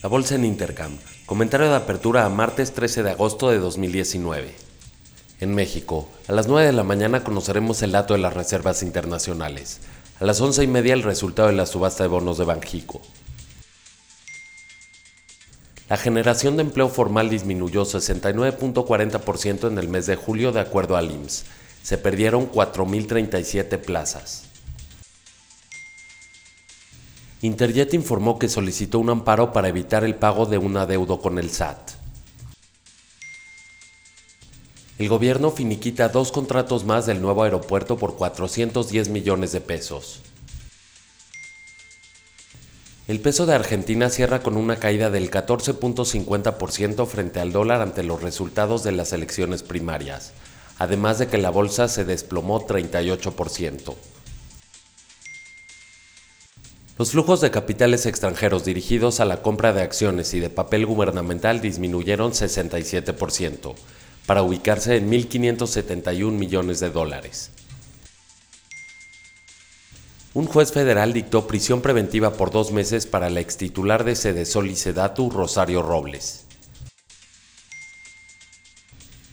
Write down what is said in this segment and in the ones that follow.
La bolsa en Intercam. Comentario de apertura a martes 13 de agosto de 2019. En México, a las 9 de la mañana conoceremos el dato de las reservas internacionales. A las 11 y media el resultado de la subasta de bonos de Banjico. La generación de empleo formal disminuyó 69.40% en el mes de julio de acuerdo al IMSS. Se perdieron 4.037 plazas. Interjet informó que solicitó un amparo para evitar el pago de un adeudo con el SAT. El gobierno finiquita dos contratos más del nuevo aeropuerto por 410 millones de pesos. El peso de Argentina cierra con una caída del 14.50% frente al dólar ante los resultados de las elecciones primarias, además de que la bolsa se desplomó 38%. Los flujos de capitales extranjeros dirigidos a la compra de acciones y de papel gubernamental disminuyeron 67%, para ubicarse en 1.571 millones de dólares. Un juez federal dictó prisión preventiva por dos meses para la extitular de Sedesol y Sedatu, Rosario Robles.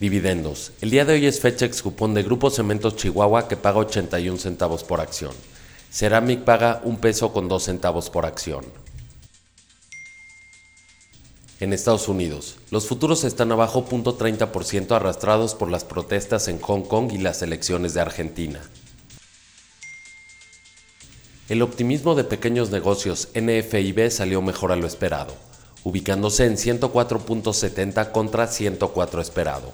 Dividendos. El día de hoy es fecha ex cupón de Grupo Cementos Chihuahua que paga 81 centavos por acción. Ceramic paga un peso con dos centavos por acción. En Estados Unidos, los futuros están abajo 0.30% arrastrados por las protestas en Hong Kong y las elecciones de Argentina. El optimismo de pequeños negocios NFIB salió mejor a lo esperado, ubicándose en 104.70 contra 104 esperado.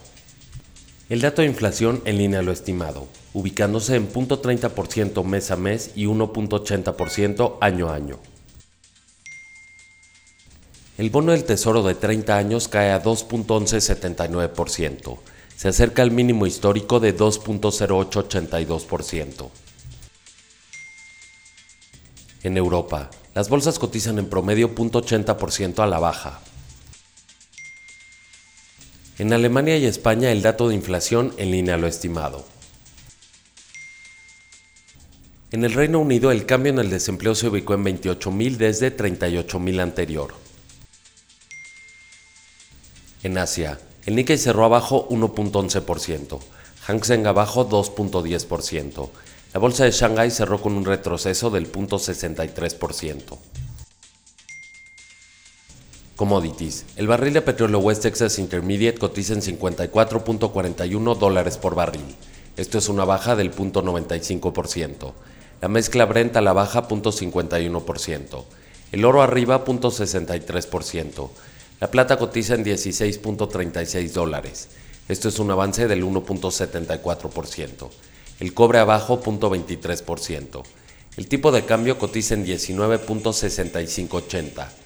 El dato de inflación en línea a lo estimado, ubicándose en 0.30% mes a mes y 1.80% año a año. El bono del Tesoro de 30 años cae a 2.1179%. Se acerca al mínimo histórico de 2.0882%. En Europa, las bolsas cotizan en promedio 0.80% a la baja, en Alemania y España el dato de inflación en línea a lo estimado. En el Reino Unido el cambio en el desempleo se ubicó en 28.000 desde 38.000 anterior. En Asia, el Nikkei cerró abajo 1.11%, Hang Seng abajo 2.10%. La bolsa de Shanghai cerró con un retroceso del 0.63%. Commodities. El barril de petróleo West Texas Intermediate cotiza en 54.41 dólares por barril. Esto es una baja del 0.95%. La mezcla Brent a la baja 0.51%. El oro arriba 0.63%. La plata cotiza en 16.36 dólares. Esto es un avance del 1.74%. El cobre abajo 0.23%. El tipo de cambio cotiza en 19.6580.